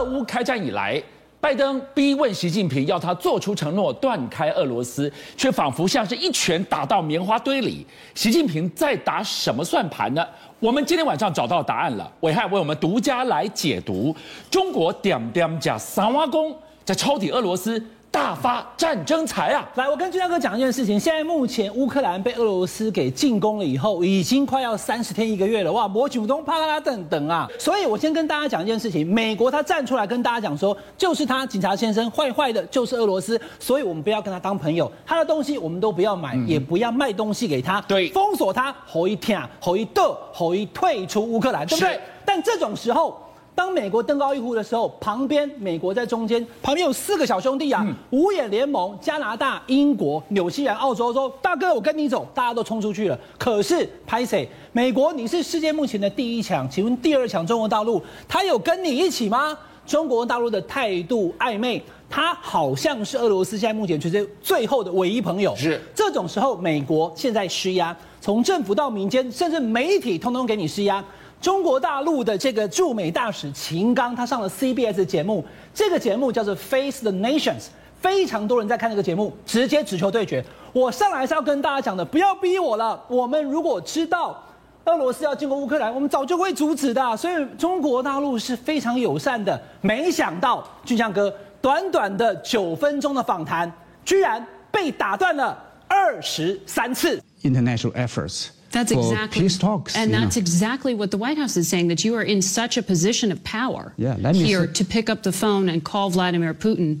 俄乌开战以来，拜登逼问习近平要他做出承诺断开俄罗斯，却仿佛像是一拳打到棉花堆里。习近平在打什么算盘呢？我们今天晚上找到答案了，伟汉为我们独家来解读。中国点点加三挖工在抄底俄罗斯。大发战争财啊！来，我跟军大哥讲一件事情。现在目前乌克兰被俄罗斯给进攻了以后，已经快要三十天一个月了。哇，摩九东啪啦啦等等啊！所以我先跟大家讲一件事情：美国他站出来跟大家讲说，就是他警察先生坏坏的，就是俄罗斯，所以我们不要跟他当朋友，他的东西我们都不要买，嗯、也不要卖东西给他，对，封锁他，吼一天，吼一斗，吼一退出乌克兰，对不对？但这种时候。当美国登高一呼的时候，旁边美国在中间，旁边有四个小兄弟啊，嗯、五眼联盟，加拿大、英国、纽西兰、澳洲说，大哥，我跟你走，大家都冲出去了。可是拍谢，美国你是世界目前的第一强，请问第二强中国大陆，他有跟你一起吗？中国大陆的态度暧昧，他好像是俄罗斯现在目前全世界最后的唯一朋友。是这种时候，美国现在施压，从政府到民间，甚至媒体，通通给你施压。中国大陆的这个驻美大使秦刚，他上了 CBS 节目，这个节目叫做 Face the Nations，非常多人在看这个节目，直接直球对决。我上来是要跟大家讲的，不要逼我了。我们如果知道俄罗斯要进攻乌克兰，我们早就会阻止的。所以中国大陆是非常友善的。没想到俊相哥短短的九分钟的访谈，居然被打断了二十三次。International efforts. That's exactly, peace talks, and that's know. exactly what the White House is saying, that you are in such a position of power yeah, here to pick up the phone and call Vladimir Putin.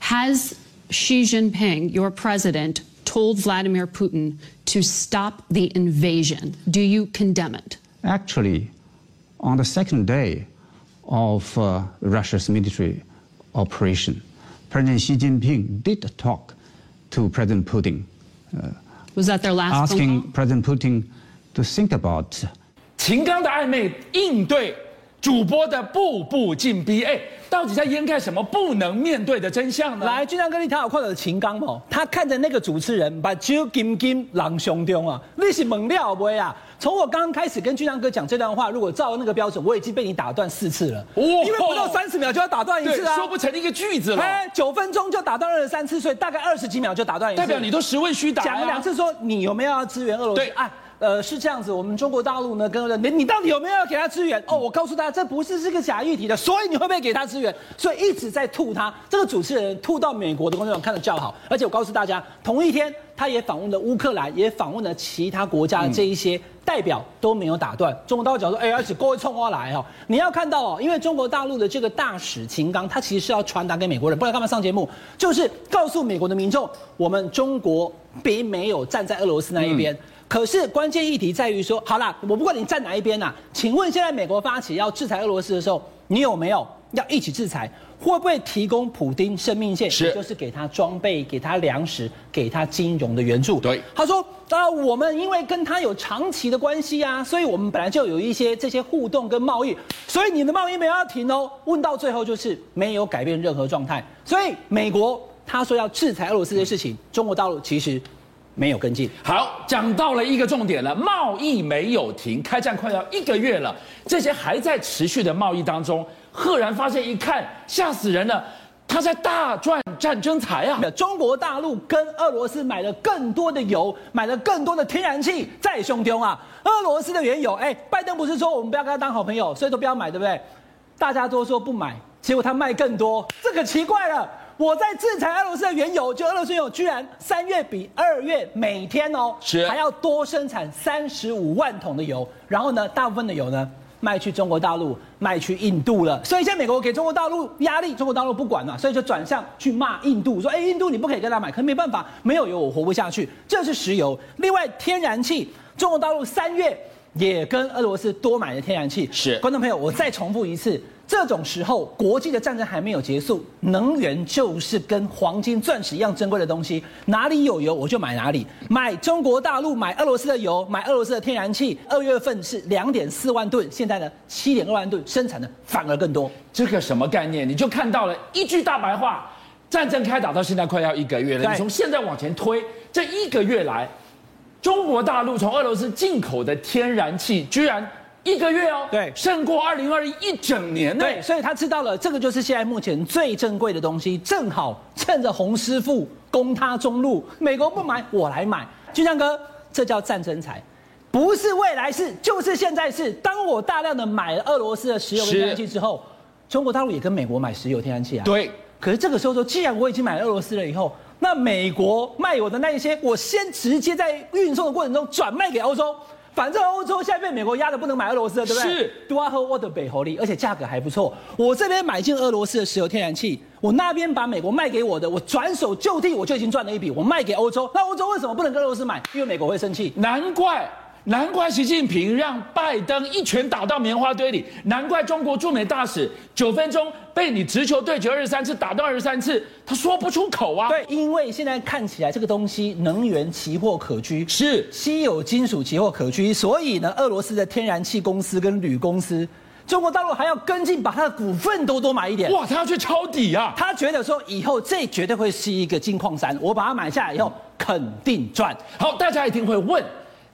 Has Xi Jinping, your president, told Vladimir Putin to stop the invasion? Do you condemn it? Actually, on the second day of uh, Russia's military operation, President Xi Jinping did talk to President Putin. Uh, Was that their last asking President Putin to think about 秦刚的暧昧应对， 主播的步步进逼，哎，到底在掩盖什么不能面对的真相呢？来，俊亮哥，你睇好看到的秦刚哦，他看着那个主持人，目睭金金狼胸中啊，你是猛料不啊？从我刚刚开始跟俊亮哥讲这段话，如果照那个标准，我已经被你打断四次了。哦，因为不到三十秒就要打断一次啊，说不成一个句子了。哎，九分钟就打断二十三次，所以大概二十几秒就打断一次。代表你都十问虚答。讲了两次，说你有没有要支援俄罗斯？对啊。呃，是这样子，我们中国大陆呢，跟你你到底有没有要给他支援？哦，我告诉大家，这不是这个假议题的，所以你会不会给他支援？所以一直在吐他。这个主持人吐到美国的观众看得叫好，而且我告诉大家，同一天他也访问了乌克兰，也访问了其他国家的这一些代表都没有打断。中国大陆讲说，哎，而且各位冲过来哦，你要看到哦，因为中国大陆的这个大使秦刚，他其实是要传达给美国人，不然干嘛上节目？就是告诉美国的民众，我们中国并没有站在俄罗斯那一边。嗯可是关键议题在于说，好啦，我不管你站哪一边呐、啊，请问现在美国发起要制裁俄罗斯的时候，你有没有要一起制裁？会不会提供普丁生命线？是，也就是给他装备、给他粮食、给他金融的援助？对，他说啊，我们因为跟他有长期的关系啊，所以我们本来就有一些这些互动跟贸易，所以你的贸易没有要停哦。问到最后就是没有改变任何状态，所以美国他说要制裁俄罗斯的事情，中国大陆其实。没有跟进。好，讲到了一个重点了，贸易没有停，开战快要一个月了，这些还在持续的贸易当中，赫然发现一看，吓死人了，他在大赚战争财啊！中国大陆跟俄罗斯买了更多的油，买了更多的天然气，在胸中啊！俄罗斯的原油，哎，拜登不是说我们不要跟他当好朋友，所以都不要买，对不对？大家都说不买，结果他卖更多，这可奇怪了。我在制裁俄罗斯的原油，就俄罗斯原油居然三月比二月每天哦，是还要多生产三十五万桶的油，然后呢，大部分的油呢卖去中国大陆，卖去印度了。所以现在美国给中国大陆压力，中国大陆不管了，所以就转向去骂印度，说：哎，印度你不可以跟他买，可是没办法，没有油我活不下去。这是石油，另外天然气，中国大陆三月也跟俄罗斯多买了天然气。是，观众朋友，我再重复一次。这种时候，国际的战争还没有结束，能源就是跟黄金、钻石一样珍贵的东西。哪里有油，我就买哪里。买中国大陆、买俄罗斯的油、买俄罗斯的天然气。二月份是两点四万吨，现在呢七点二万吨，生产的反而更多。这个什么概念？你就看到了一句大白话：战争开打到现在快要一个月了。你从现在往前推，这一个月来，中国大陆从俄罗斯进口的天然气居然。一个月哦，对，胜过二零二一一整年呢。对，所以他知道了，这个就是现在目前最珍贵的东西，正好趁着洪师傅攻他中路，美国不买，我来买。军将哥，这叫战争财，不是未来式，就是现在是。当我大量的买了俄罗斯的石油跟天然气之后，中国大陆也跟美国买石油、天然气啊。对。可是这个时候说，既然我已经买了俄罗斯了以后，那美国卖我的那一些，我先直接在运送的过程中转卖给欧洲。反正欧洲现在被美国压得不能买俄罗斯了，对不对？是。多阿和沃的北侯利，而且价格还不错。我这边买进俄罗斯的石油天然气，我那边把美国卖给我的，我转手就地我就已经赚了一笔。我卖给欧洲，那欧洲为什么不能跟俄罗斯买？因为美国会生气。难怪。难怪习近平让拜登一拳打到棉花堆里，难怪中国驻美大使九分钟被你直球对决二十三次，打到二十三次，他说不出口啊。对，因为现在看起来这个东西能源期货可居，是稀有金属期货可居，所以呢，俄罗斯的天然气公司跟铝公司，中国大陆还要跟进，把他的股份都多买一点。哇，他要去抄底啊！他觉得说以后这绝对会是一个金矿山，我把它买下来以后肯定赚。好，大家一定会问。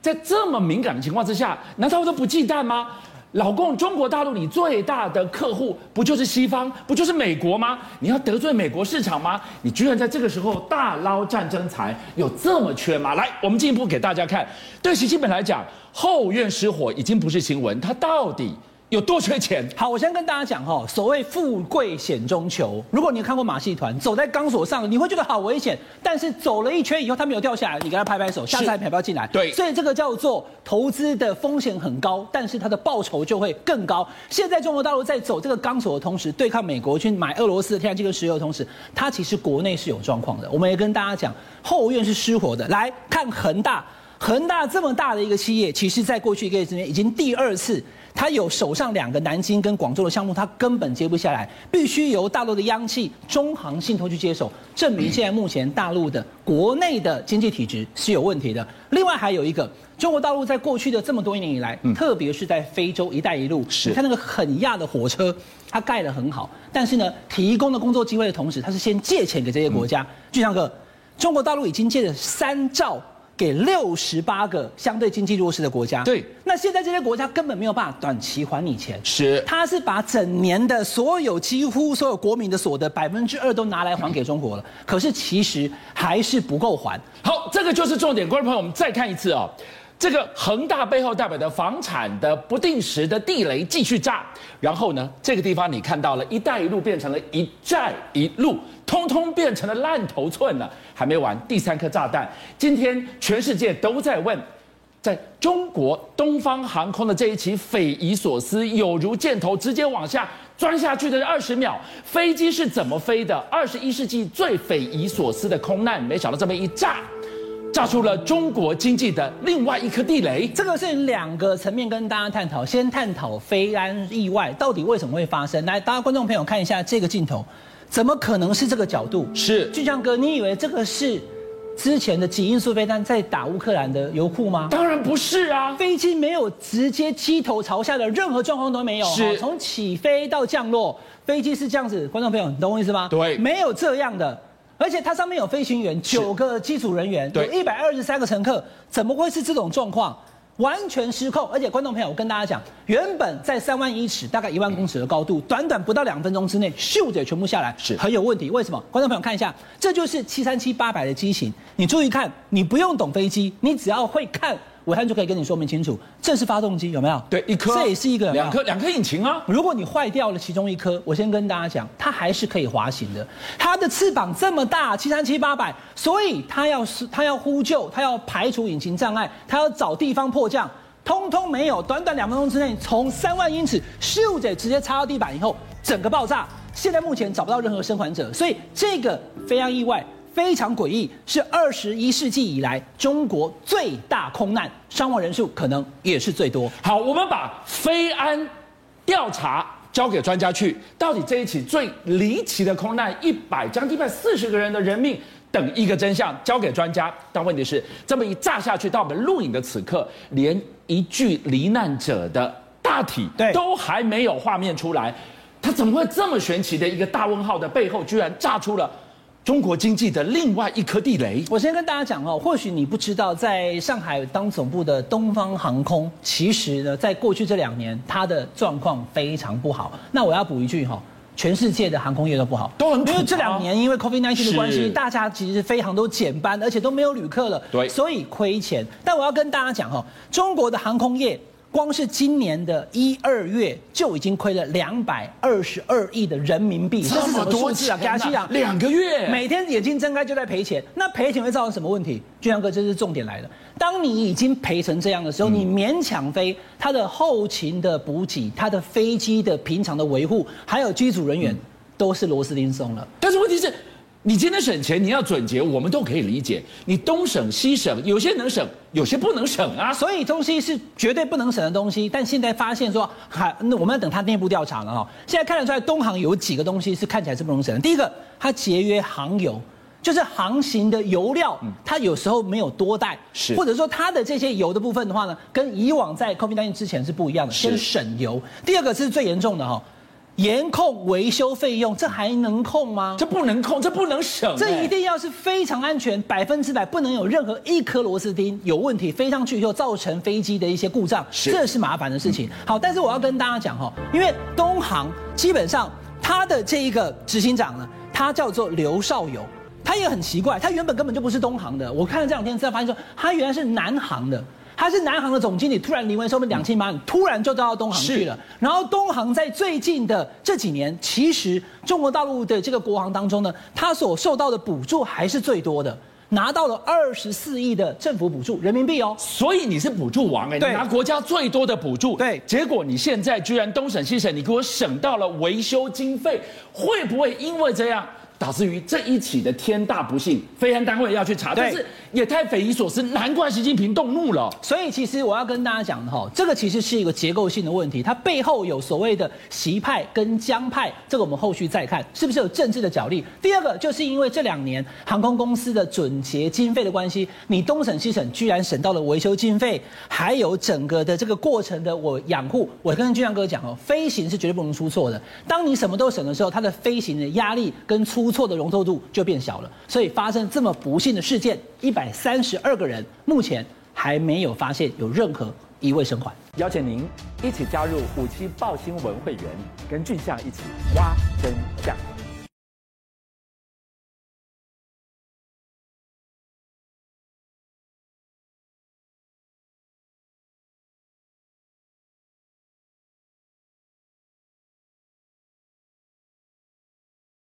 在这么敏感的情况之下，难道都不忌惮吗？老共，中国大陆你最大的客户不就是西方，不就是美国吗？你要得罪美国市场吗？你居然在这个时候大捞战争财，有这么缺吗？来，我们进一步给大家看，对习近平来讲，后院失火已经不是新闻，他到底有多缺钱？好，我先跟大家讲哈，所谓富贵险中求。如果你有看过马戏团，走在钢索上，你会觉得好危险。但是走了一圈以后，它没有掉下来，你给他拍拍手，下次还要不要进来？对，所以这个叫做投资的风险很高，但是它的报酬就会更高。现在中国大陆在走这个钢索的同时，对抗美国去买俄罗斯的天然气跟石油的同时，它其实国内是有状况的。我们也跟大家讲，后院是失火的。来看恒大，恒大这么大的一个企业，其实在过去一个月之内已经第二次。他有手上两个南京跟广州的项目，他根本接不下来，必须由大陆的央企中航信托去接手，证明现在目前大陆的国内的经济体制是有问题的。另外还有一个，中国大陆在过去的这么多年以来，特别是在非洲“一带一路”，是你看那个很亚的火车，它盖得很好，但是呢，提供的工作机会的同时，它是先借钱给这些国家。俊相哥，中国大陆已经借了三兆。给六十八个相对经济弱势的国家，对，那现在这些国家根本没有办法短期还你钱，是，他是把整年的所有几乎所有国民的所得百分之二都拿来还给中国了，可是其实还是不够还。好，这个就是重点，观众朋友，我们再看一次哦。这个恒大背后代表的房产的不定时的地雷继续炸，然后呢，这个地方你看到了“一带一路”变成了一债一路，通通变成了烂头寸了。还没完，第三颗炸弹，今天全世界都在问，在中国东方航空的这一起匪夷所思、有如箭头直接往下钻下去的二十秒，飞机是怎么飞的？二十一世纪最匪夷所思的空难，没想到这么一炸。炸出了中国经济的另外一颗地雷，这个是两个层面跟大家探讨。先探讨飞安意外到底为什么会发生。来，大家观众朋友看一下这个镜头，怎么可能是这个角度？是俊强哥，你以为这个是之前的几音速飞弹在打乌克兰的油库吗？当然不是啊，飞机没有直接机头朝下的任何状况都没有。是，从起飞到降落，飞机是这样子。观众朋友，你懂我意思吗？对，没有这样的。而且它上面有飞行员，九个机组人员，有一百二十三个乘客，怎么会是这种状况？完全失控！而且观众朋友，我跟大家讲，原本在三万英尺，大概一万公尺的高度，短短不到两分钟之内，咻的全部下来，是很有问题。为什么？观众朋友看一下，这就是七三七八百的机型。你注意看，你不用懂飞机，你只要会看。暐瀚就可以跟你说明清楚，这是发动机有没有？对，一颗，这也是一个两颗，两颗引擎啊。如果你坏掉了其中一颗，我先跟大家讲，它还是可以滑行的。它的翅膀这么大，七三七八百，所以它要是它要呼救，它要排除引擎障碍，它要找地方迫降，通通没有。短短两分钟之内，从三万英尺咻着直接插到地板以后，整个爆炸。现在目前找不到任何生还者，所以这个非常意外。非常诡异，是二十一世纪以来中国最大空难，伤亡人数可能也是最多。好，我们把飞安调查交给专家去，到底这一起最离奇的空难，一百将近一百四十个人的人命，等一个真相，交给专家。但问题是，这么一炸下去，到我们录影的此刻，连一具罹难者的大体都还没有画面出来，它怎么会这么神奇的一个大问号的背后，居然炸出了？中国经济的另外一颗地雷。我先跟大家讲哦，或许你不知道，在上海当总部的东方航空，其实呢，在过去这两年，它的状况非常不好。那我要补一句哈，全世界的航空业都不好，都很苦。因为这两年因为 COVID-19 的关系，大家其实非常都减班，而且都没有旅客了，对，所以亏钱。但我要跟大家讲哈，中国的航空业。光是今年的一二月就已经亏了两百二十二亿的人民币，这是什么数字啊？加起来两个月，每天眼睛睁开就在赔钱。那赔钱会造成什么问题？俊阳哥，这是重点来了。当你已经赔成这样的时候，你勉强飞，它的后勤的补给、它的飞机的平常的维护，还有机组人员，都是螺丝钉松了。但是问题是。你今天省钱，你要准节，我们都可以理解。你东省西省，有些能省，有些不能省啊。所以东西是绝对不能省的东西。但现在发现说，还那我们要等它内部调查了哈。现在看得出来，东航有几个东西是看起来是不能省的。第一个，它节约航油，就是航行的油料，它有时候没有多带，是或者说它的这些油的部分的话呢，跟以往在 COVID-19 之前是不一样的，先省油。第二个是最严重的哈。严控维修费用，这还能控吗？这不能控，这不能省。这一定要是非常安全，百分之百不能有任何一颗螺丝钉有问题，飞上去以后造成飞机的一些故障，是这是麻烦的事情。好，但是我要跟大家讲哈，因为东航基本上他的这一个执行长呢，他叫做刘少友，他也很奇怪，他原本根本就不是东航的。我看了这两天资料，发现说他原来是南航的。他是南航的总经理，突然临危受命两千万，突然就到东航去了。然后东航在最近的这几年，其实中国大陆的这个国航当中呢，他所受到的补助还是最多的，拿到了二十四亿的政府补助人民币哦。所以你是补助王哎，你拿国家最多的补助。对，结果你现在居然东省西省，你给我省到了维修经费，会不会因为这样？导致于这一起的天大不幸，飞安单位要去查，但是也太匪夷所思，难怪习近平动怒了。所以其实我要跟大家讲的哈，这个其实是一个结构性的问题，它背后有所谓的习派跟江派，这个我们后续再看是不是有政治的角力。第二个就是因为这两年航空公司的准节经费的关系，你东省西省居然省到了维修经费，还有整个的这个过程的我养护。我跟俊亮哥讲哦，飞行是绝对不能出错的。当你什么都省的时候，它的飞行的压力跟出错的容错度就变小了，所以发生这么不幸的事件，一百三十二个人目前还没有发现有任何一位生还。邀请您一起加入五七报新闻会员，跟俊相一起挖真。